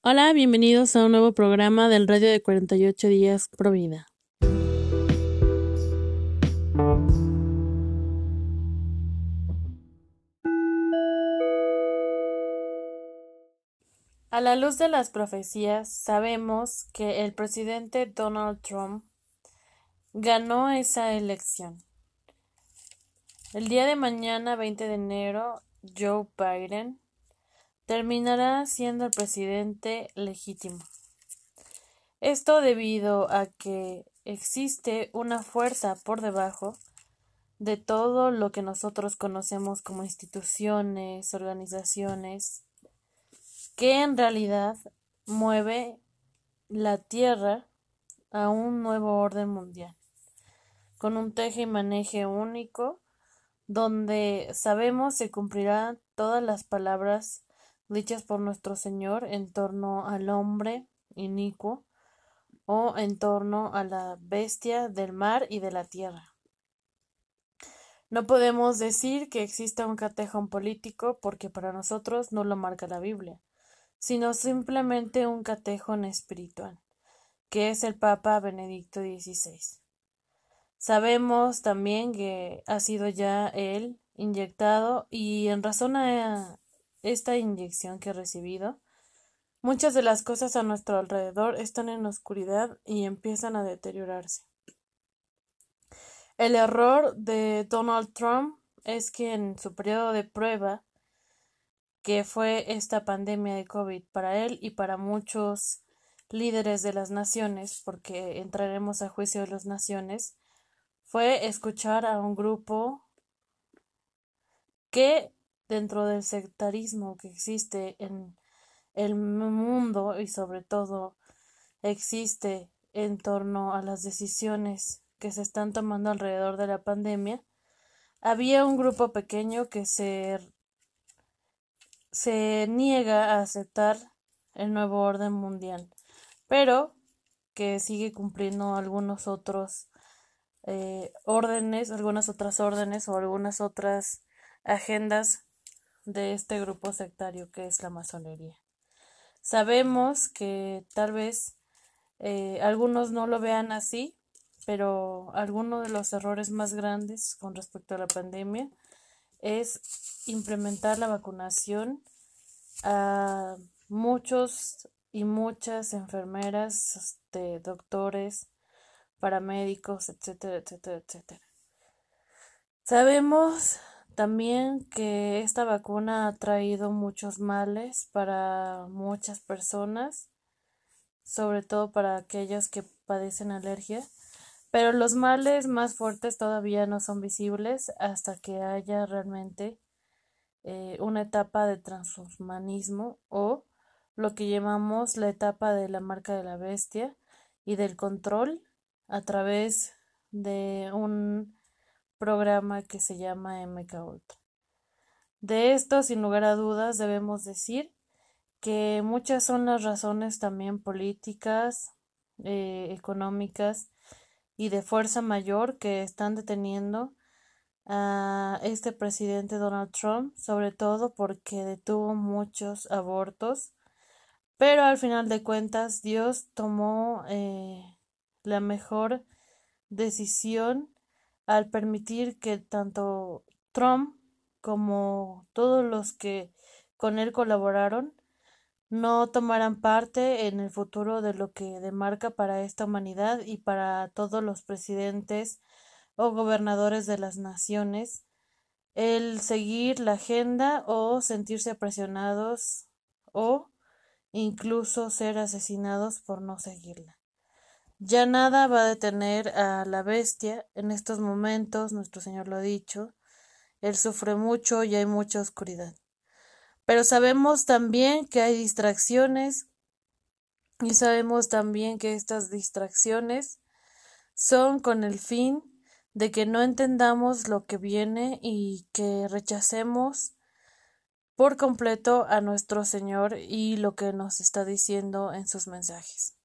Hola, bienvenidos a un nuevo programa del Radio de 48 días Provida. A la luz de las profecías, sabemos que el presidente Donald Trump ganó esa elección. El día de mañana, 20 de enero, Joe Biden terminará siendo el presidente legítimo. Esto debido a que existe una fuerza por debajo de todo lo que nosotros conocemos como instituciones, organizaciones, que en realidad mueve la Tierra a un nuevo orden mundial, con un teje y maneje único, donde sabemos se cumplirán todas las palabras dichas por nuestro Señor en torno al hombre inicuo o en torno a la bestia del mar y de la tierra. No podemos decir que exista un catejón político porque para nosotros no lo marca la Biblia, sino simplemente un catejón espiritual, que es el Papa Benedicto XVI. Sabemos también que ha sido ya él inyectado y en razón a esta inyección que he recibido, muchas de las cosas a nuestro alrededor están en oscuridad y empiezan a deteriorarse. El error de Donald Trump es que en su periodo de prueba, que fue esta pandemia de COVID para él y para muchos líderes de las naciones, porque entraremos a juicio de las naciones, fue escuchar a un grupo que dentro del sectarismo que existe en el mundo y sobre todo existe en torno a las decisiones que se están tomando alrededor de la pandemia, había un grupo pequeño que se, se niega a aceptar el nuevo orden mundial, pero que sigue cumpliendo algunos otros eh, órdenes, algunas otras órdenes o algunas otras agendas de este grupo sectario que es la masonería. Sabemos que tal vez eh, algunos no lo vean así, pero alguno de los errores más grandes con respecto a la pandemia es implementar la vacunación a muchos y muchas enfermeras, este, doctores, paramédicos, etcétera, etcétera, etcétera. Sabemos también que esta vacuna ha traído muchos males para muchas personas, sobre todo para aquellos que padecen alergia, pero los males más fuertes todavía no son visibles hasta que haya realmente eh, una etapa de transhumanismo o lo que llamamos la etapa de la marca de la bestia y del control a través de un programa que se llama MK Ultra. De esto, sin lugar a dudas, debemos decir que muchas son las razones también políticas, eh, económicas y de fuerza mayor que están deteniendo a este presidente Donald Trump, sobre todo porque detuvo muchos abortos, pero al final de cuentas Dios tomó eh, la mejor decisión al permitir que tanto Trump como todos los que con él colaboraron no tomaran parte en el futuro de lo que demarca para esta humanidad y para todos los presidentes o gobernadores de las naciones el seguir la agenda o sentirse presionados o incluso ser asesinados por no seguirla. Ya nada va a detener a la bestia. En estos momentos, nuestro Señor lo ha dicho, Él sufre mucho y hay mucha oscuridad. Pero sabemos también que hay distracciones y sabemos también que estas distracciones son con el fin de que no entendamos lo que viene y que rechacemos por completo a nuestro Señor y lo que nos está diciendo en sus mensajes.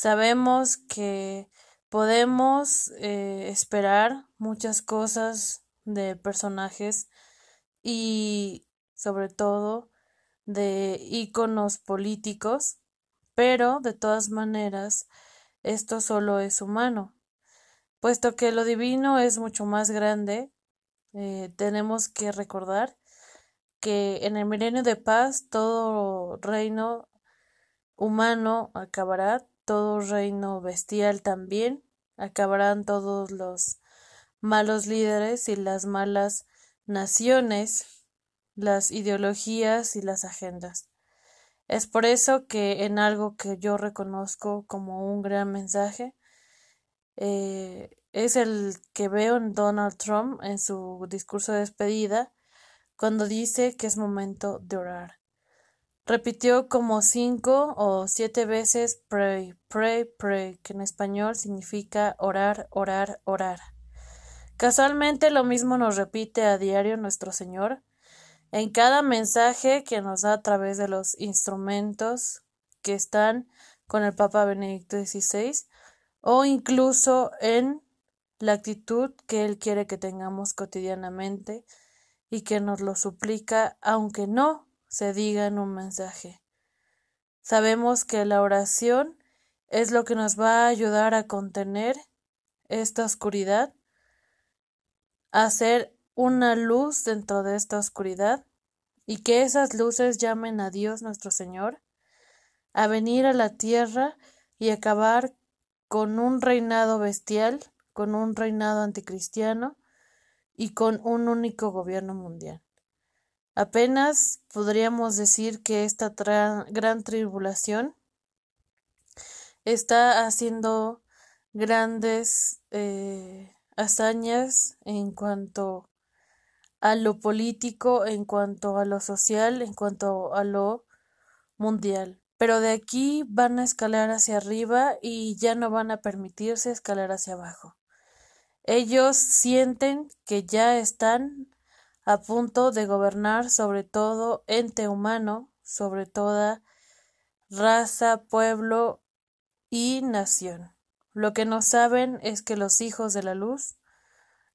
Sabemos que podemos eh, esperar muchas cosas de personajes y sobre todo de íconos políticos, pero de todas maneras esto solo es humano. Puesto que lo divino es mucho más grande, eh, tenemos que recordar que en el milenio de paz todo reino humano acabará, todo reino bestial también, acabarán todos los malos líderes y las malas naciones, las ideologías y las agendas. Es por eso que en algo que yo reconozco como un gran mensaje, eh, es el que veo en Donald Trump en su discurso de despedida, cuando dice que es momento de orar. Repitió como cinco o siete veces pray, pray, pray, que en español significa orar, orar, orar. Casualmente lo mismo nos repite a diario nuestro Señor en cada mensaje que nos da a través de los instrumentos que están con el Papa Benedicto XVI o incluso en la actitud que Él quiere que tengamos cotidianamente y que nos lo suplica aunque no se diga en un mensaje. Sabemos que la oración es lo que nos va a ayudar a contener esta oscuridad hacer una luz dentro de esta oscuridad y que esas luces llamen a Dios nuestro Señor a venir a la tierra y acabar con un reinado bestial, con un reinado anticristiano y con un único gobierno mundial. Apenas podríamos decir que esta gran tribulación está haciendo grandes eh, hazañas en cuanto a lo político, en cuanto a lo social, en cuanto a lo mundial. Pero de aquí van a escalar hacia arriba y ya no van a permitirse escalar hacia abajo. Ellos sienten que ya están a punto de gobernar sobre todo ente humano, sobre toda raza, pueblo y nación. Lo que no saben es que los hijos de la luz,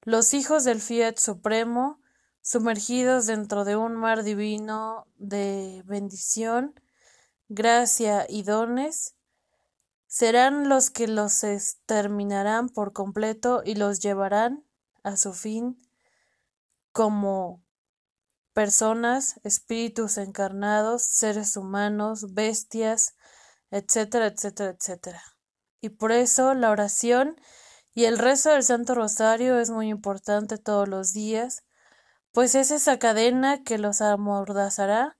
los hijos del Fiat Supremo, sumergidos dentro de un mar divino de bendición, gracia y dones, serán los que los exterminarán por completo y los llevarán a su fin como personas, espíritus encarnados, seres humanos, bestias, etcétera, etcétera, etcétera. Y por eso la oración y el rezo del Santo Rosario es muy importante todos los días, pues es esa cadena que los amordazará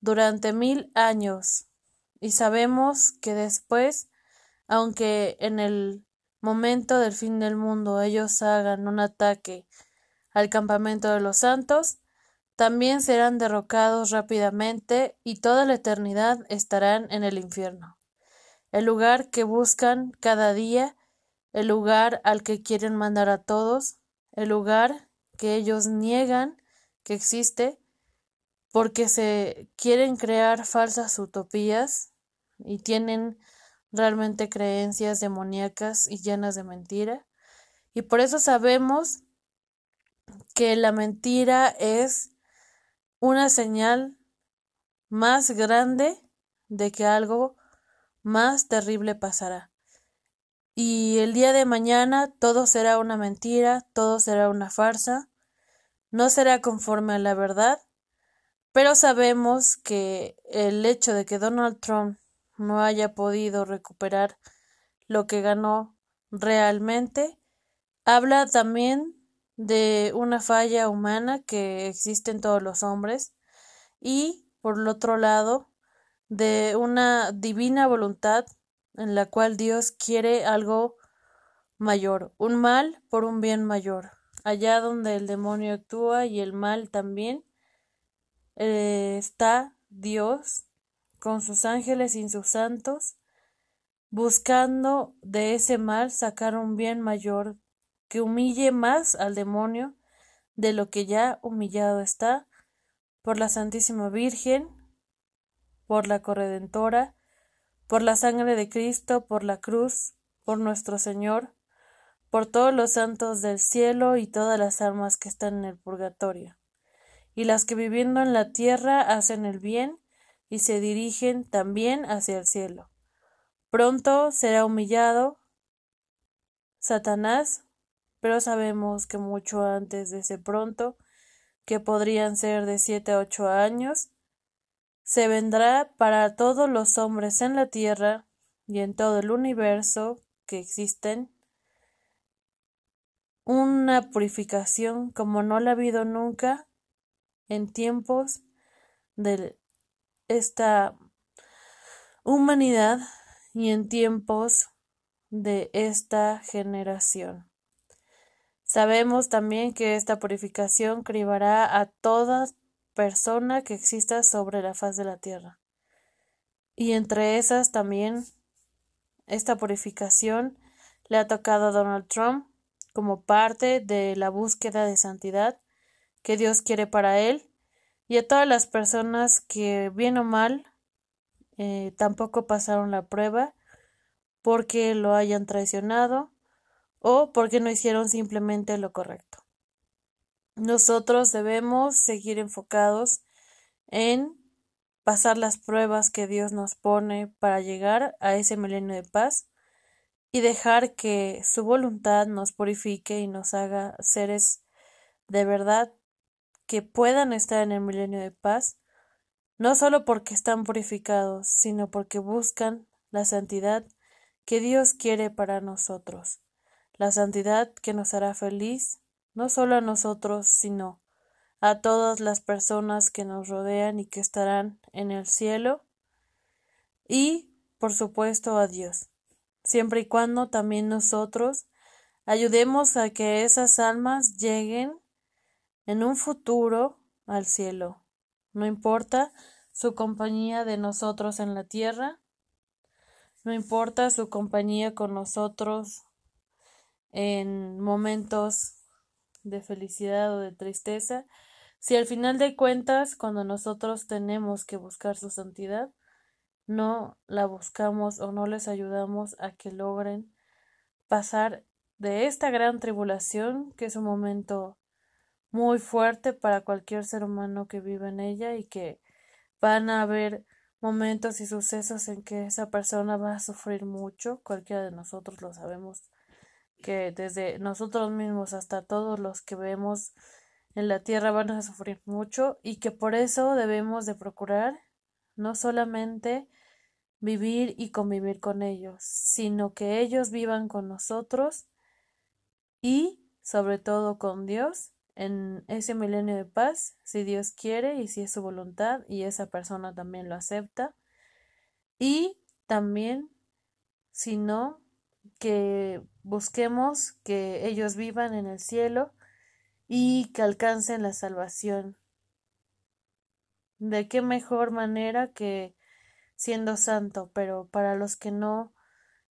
durante mil años. Y sabemos que después, aunque en el momento del fin del mundo ellos hagan un ataque al campamento de los santos, también serán derrocados rápidamente y toda la eternidad estarán en el infierno el lugar que buscan cada día, el lugar al que quieren mandar a todos, el lugar que ellos niegan que existe porque se quieren crear falsas utopías y tienen realmente creencias demoníacas y llenas de mentira. Y por eso sabemos que la mentira es una señal más grande de que algo más terrible pasará. Y el día de mañana todo será una mentira, todo será una farsa, no será conforme a la verdad, pero sabemos que el hecho de que Donald Trump no haya podido recuperar lo que ganó realmente, habla también de una falla humana que existe en todos los hombres y, por el otro lado, de una divina voluntad en la cual Dios quiere algo mayor, un mal por un bien mayor. Allá donde el demonio actúa y el mal también, eh, está Dios con sus ángeles y sus santos, buscando de ese mal sacar un bien mayor que humille más al demonio de lo que ya humillado está por la Santísima Virgen por la corredentora, por la sangre de Cristo, por la cruz, por nuestro Señor, por todos los santos del cielo y todas las almas que están en el purgatorio. y las que viviendo en la tierra hacen el bien y se dirigen también hacia el cielo. Pronto será humillado Satanás, pero sabemos que mucho antes de ese pronto, que podrían ser de siete a ocho años, se vendrá para todos los hombres en la tierra y en todo el universo que existen una purificación como no la ha habido nunca en tiempos de esta humanidad y en tiempos de esta generación. Sabemos también que esta purificación cribará a toda persona que exista sobre la faz de la tierra. Y entre esas también esta purificación le ha tocado a Donald Trump como parte de la búsqueda de santidad que Dios quiere para él y a todas las personas que bien o mal eh, tampoco pasaron la prueba porque lo hayan traicionado o porque no hicieron simplemente lo correcto. Nosotros debemos seguir enfocados en pasar las pruebas que Dios nos pone para llegar a ese milenio de paz y dejar que su voluntad nos purifique y nos haga seres de verdad que puedan estar en el milenio de paz, no solo porque están purificados, sino porque buscan la santidad que Dios quiere para nosotros la santidad que nos hará feliz, no solo a nosotros, sino a todas las personas que nos rodean y que estarán en el cielo, y, por supuesto, a Dios, siempre y cuando también nosotros ayudemos a que esas almas lleguen en un futuro al cielo. No importa su compañía de nosotros en la tierra, no importa su compañía con nosotros en momentos de felicidad o de tristeza, si al final de cuentas, cuando nosotros tenemos que buscar su santidad, no la buscamos o no les ayudamos a que logren pasar de esta gran tribulación, que es un momento muy fuerte para cualquier ser humano que viva en ella y que van a haber momentos y sucesos en que esa persona va a sufrir mucho, cualquiera de nosotros lo sabemos que desde nosotros mismos hasta todos los que vemos en la tierra van a sufrir mucho y que por eso debemos de procurar no solamente vivir y convivir con ellos, sino que ellos vivan con nosotros y sobre todo con Dios en ese milenio de paz, si Dios quiere y si es su voluntad y esa persona también lo acepta. Y también, si no, que busquemos que ellos vivan en el cielo y que alcancen la salvación. ¿De qué mejor manera que siendo santo? Pero para los que no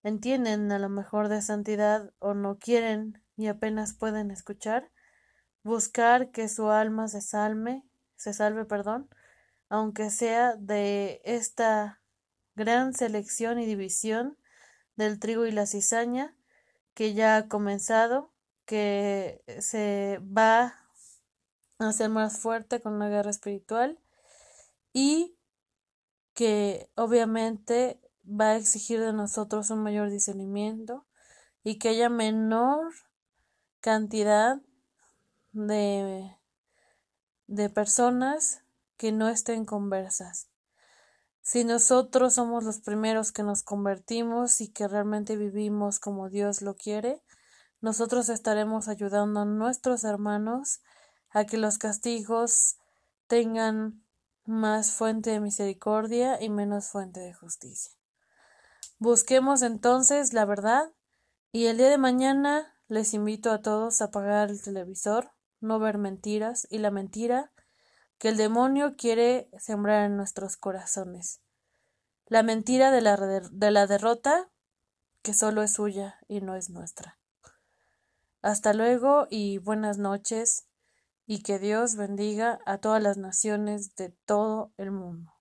entienden a lo mejor de santidad o no quieren y apenas pueden escuchar, buscar que su alma se salve, se salve, perdón, aunque sea de esta gran selección y división del trigo y la cizaña, que ya ha comenzado, que se va a hacer más fuerte con una guerra espiritual y que obviamente va a exigir de nosotros un mayor discernimiento y que haya menor cantidad de, de personas que no estén conversas. Si nosotros somos los primeros que nos convertimos y que realmente vivimos como Dios lo quiere, nosotros estaremos ayudando a nuestros hermanos a que los castigos tengan más fuente de misericordia y menos fuente de justicia. Busquemos entonces la verdad y el día de mañana les invito a todos a apagar el televisor, no ver mentiras y la mentira que el demonio quiere sembrar en nuestros corazones. La mentira de la, de la derrota que solo es suya y no es nuestra. Hasta luego y buenas noches y que Dios bendiga a todas las naciones de todo el mundo.